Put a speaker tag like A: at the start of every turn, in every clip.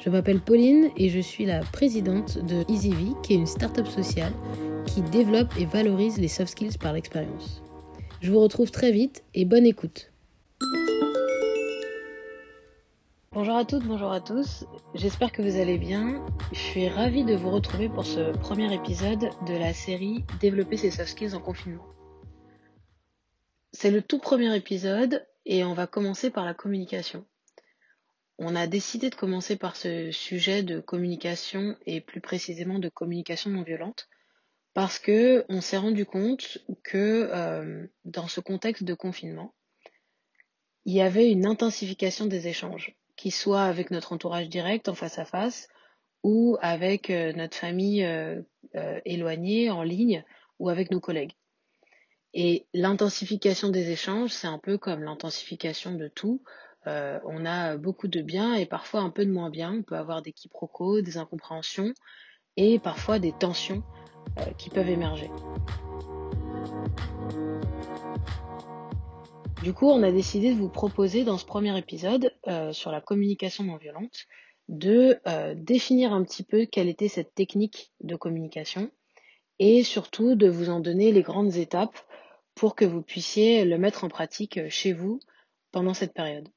A: Je m'appelle Pauline et je suis la présidente de EasyV, qui est une start-up sociale qui développe et valorise les soft skills par l'expérience. Je vous retrouve très vite et bonne écoute. Bonjour à toutes, bonjour à tous. J'espère que vous allez bien. Je suis ravie de vous retrouver pour ce premier épisode de la série Développer ses soft skills en confinement. C'est le tout premier épisode et on va commencer par la communication. On a décidé de commencer par ce sujet de communication et plus précisément de communication non violente parce que on s'est rendu compte que euh, dans ce contexte de confinement, il y avait une intensification des échanges, qu'ils soient avec notre entourage direct en face à face ou avec euh, notre famille euh, éloignée en ligne ou avec nos collègues. Et l'intensification des échanges, c'est un peu comme l'intensification de tout. Euh, on a beaucoup de bien et parfois un peu de moins bien. On peut avoir des quiproquos, des incompréhensions et parfois des tensions euh, qui peuvent émerger. Du coup, on a décidé de vous proposer dans ce premier épisode euh, sur la communication non violente de définir un petit peu quelle était cette technique de communication et surtout de vous en donner les grandes étapes pour que vous puissiez le mettre en pratique chez vous pendant cette période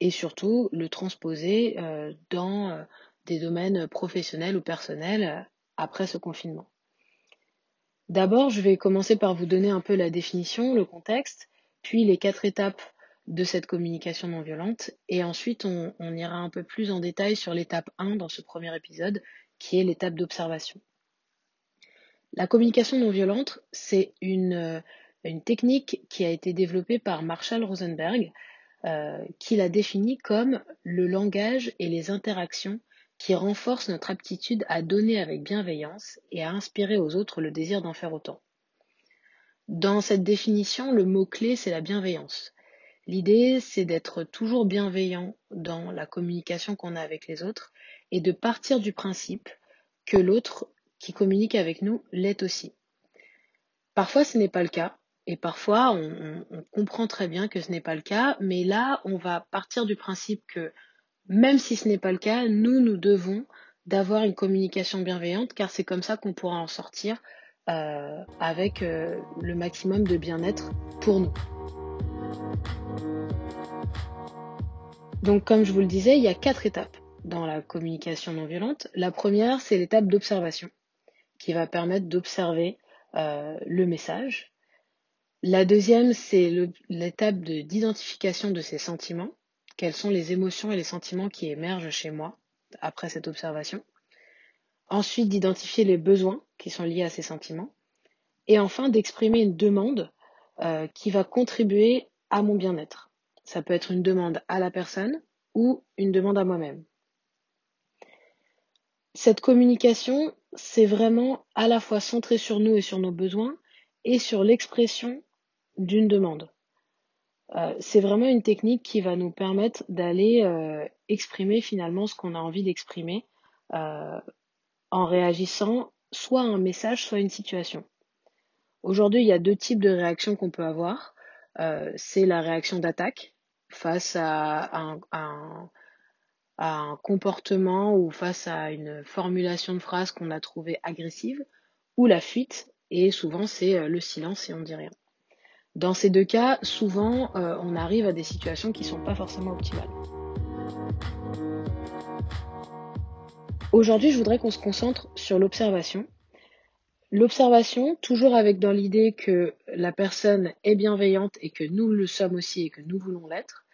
A: et surtout le transposer euh, dans euh, des domaines professionnels ou personnels euh, après ce confinement. D'abord, je vais commencer par vous donner un peu la définition, le contexte, puis les quatre étapes de cette communication non violente, et ensuite on, ira un peu plus en détail sur l'étape 1 dans ce premier épisode, qui est l'étape d'observation. La communication non violente, c'est une, une technique qui a été développée par Marshall Rosenberg, euh, qu'il a défini comme le langage et les interactions qui renforcent notre aptitude à donner avec bienveillance et à inspirer aux autres le désir d'en faire autant. Dans cette définition, le mot-clé, c'est la bienveillance. L'idée, c'est d'être toujours bienveillant dans la communication qu'on a avec les autres et de partir du principe que l'autre qui communique avec nous l'est aussi. Parfois, ce n'est pas le cas, et parfois, on, comprend très bien que ce n'est pas le cas, mais là, on va partir du principe que même si ce n'est pas le cas, nous, nous devons d'avoir une communication bienveillante, car c'est comme ça qu'on pourra en sortir euh, avec euh, le maximum de bien-être pour nous. Donc, comme je vous le disais, il y a quatre étapes dans la communication non violente. La première, c'est l'étape d'observation, qui va permettre d'observer euh, le message, la deuxième, c'est l'étape d'identification de ces sentiments. Quelles sont les émotions et les sentiments qui émergent chez moi après cette observation. Ensuite, d'identifier les besoins qui sont liés à ces sentiments. Et enfin, d'exprimer une demande euh, qui va contribuer à mon bien-être. Ça peut être une demande à la personne ou une demande à moi-même. Cette communication, c'est vraiment à la fois centré sur nous et sur nos besoins et sur l'expression d'une demande. Euh, c'est vraiment une technique qui va nous permettre d'aller euh, exprimer finalement ce qu'on a envie d'exprimer euh, en réagissant soit à un message, soit à une situation. Aujourd'hui, il y a deux types de réactions qu'on peut avoir. c'est la réaction d'attaque face à un, comportement ou face à une formulation de phrase qu'on a trouvée agressive, ou la fuite, et souvent c'est le silence et on dit rien. Dans ces deux cas, souvent, euh, on arrive à des situations qui ne sont pas forcément optimales. Aujourd'hui, je voudrais qu'on se concentre sur l'observation. L'observation, toujours avec dans l'idée que la personne est bienveillante et que nous le sommes aussi et que nous voulons l'être,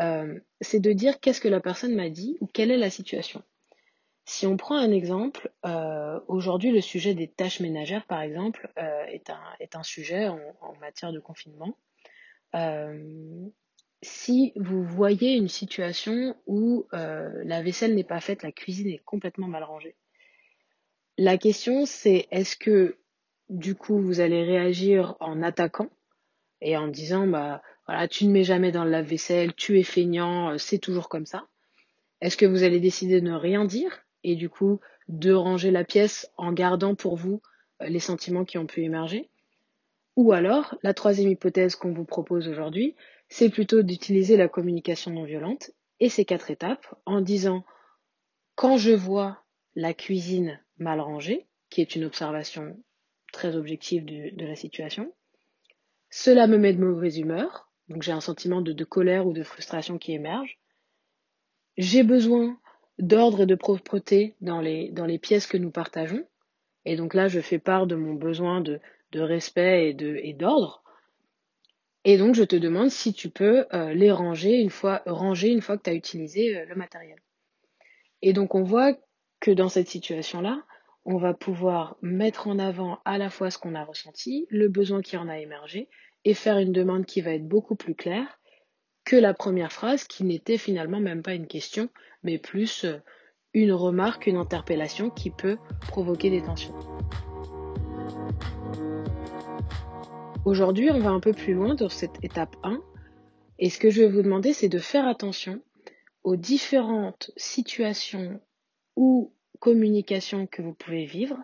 A: euh, c'est de dire qu'est-ce que la personne m'a dit ou quelle est la situation. Si on prend un exemple, euh, aujourd'hui le sujet des tâches ménagères, par exemple, euh, est, un, sujet en, matière de confinement. Euh, si vous voyez une situation où la vaisselle n'est pas faite, la cuisine est complètement mal rangée, La question, c'est est-ce que du coup vous allez réagir en attaquant et en disant bah voilà, tu ne mets jamais dans le lave-vaisselle, tu es feignant, c'est toujours comme ça. Est-ce que vous allez décider de ne rien dire et du coup de ranger la pièce en gardant pour vous euh, les sentiments qui ont pu émerger Ou alors, la troisième hypothèse qu'on vous propose aujourd'hui, c'est plutôt d'utiliser la communication non violente et ces quatre étapes en disant quand je vois la cuisine mal rangée, qui est une observation très objective de, la situation, cela me met de mauvaise humeur, donc j'ai un sentiment de, colère ou de frustration qui émerge. J'ai besoin d'ordre et de propreté dans les, dans les pièces que nous partageons. Et donc là, je fais part de mon besoin de, respect et d'ordre. Et donc, je te demande si tu peux euh, les ranger une fois, ranger une fois que tu as utilisé euh, le matériel. Et donc, on voit que dans cette situation-là, on va pouvoir mettre en avant à la fois ce qu'on a ressenti, le besoin qui en a émergé, et faire une demande qui va être beaucoup plus claire que la première phrase qui n'était finalement même pas une question, mais plus euh, une remarque, une interpellation qui peut provoquer des tensions. Aujourd'hui, on va un peu plus loin dans cette étape 1, et ce que je vais vous demander, c'est de faire attention aux différentes situations ou communications que vous pouvez vivre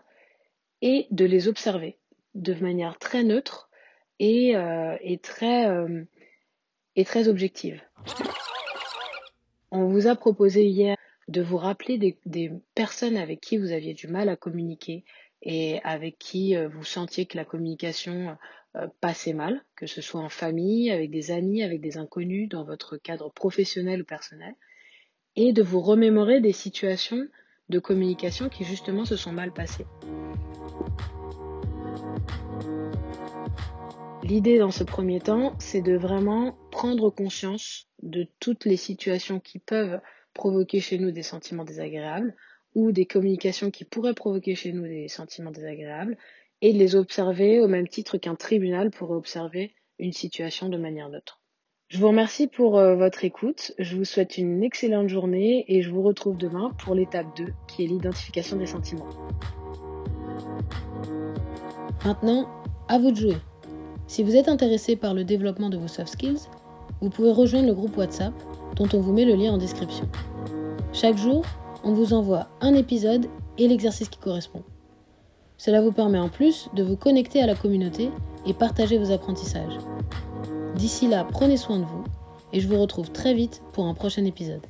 A: et de les observer de manière très neutre et, euh, très, euh, et très objective. On vous a proposé hier de vous rappeler des, personnes avec qui vous aviez du mal à communiquer et avec qui euh, vous sentiez que la communication passait mal, que ce soit en famille, avec des amis, avec des inconnus, dans votre cadre professionnel ou personnel et de vous remémorer des situations de communication qui justement se sont mal passées. L'idée dans ce premier temps, c'est de vraiment prendre conscience de toutes les situations qui peuvent provoquer chez nous des sentiments désagréables ou des communications qui pourraient provoquer chez nous des sentiments désagréables et de les observer au même titre qu'un tribunal pourrait observer une situation de manière neutre. Je vous remercie pour euh, votre écoute. Je vous souhaite une excellente journée et je vous retrouve demain pour l'étape 2 qui est l'identification des sentiments.
B: Maintenant, à vous de jouer. Si vous êtes intéressé par le développement de vos soft skills, vous pouvez rejoindre le groupe WhatsApp dont on vous met le lien en description. Chaque jour, on vous envoie un épisode et l'exercice qui correspond. Cela vous permet en plus de vous connecter à la communauté et partager vos apprentissages. D'ici là, prenez soin de vous et je vous retrouve très vite pour un prochain épisode.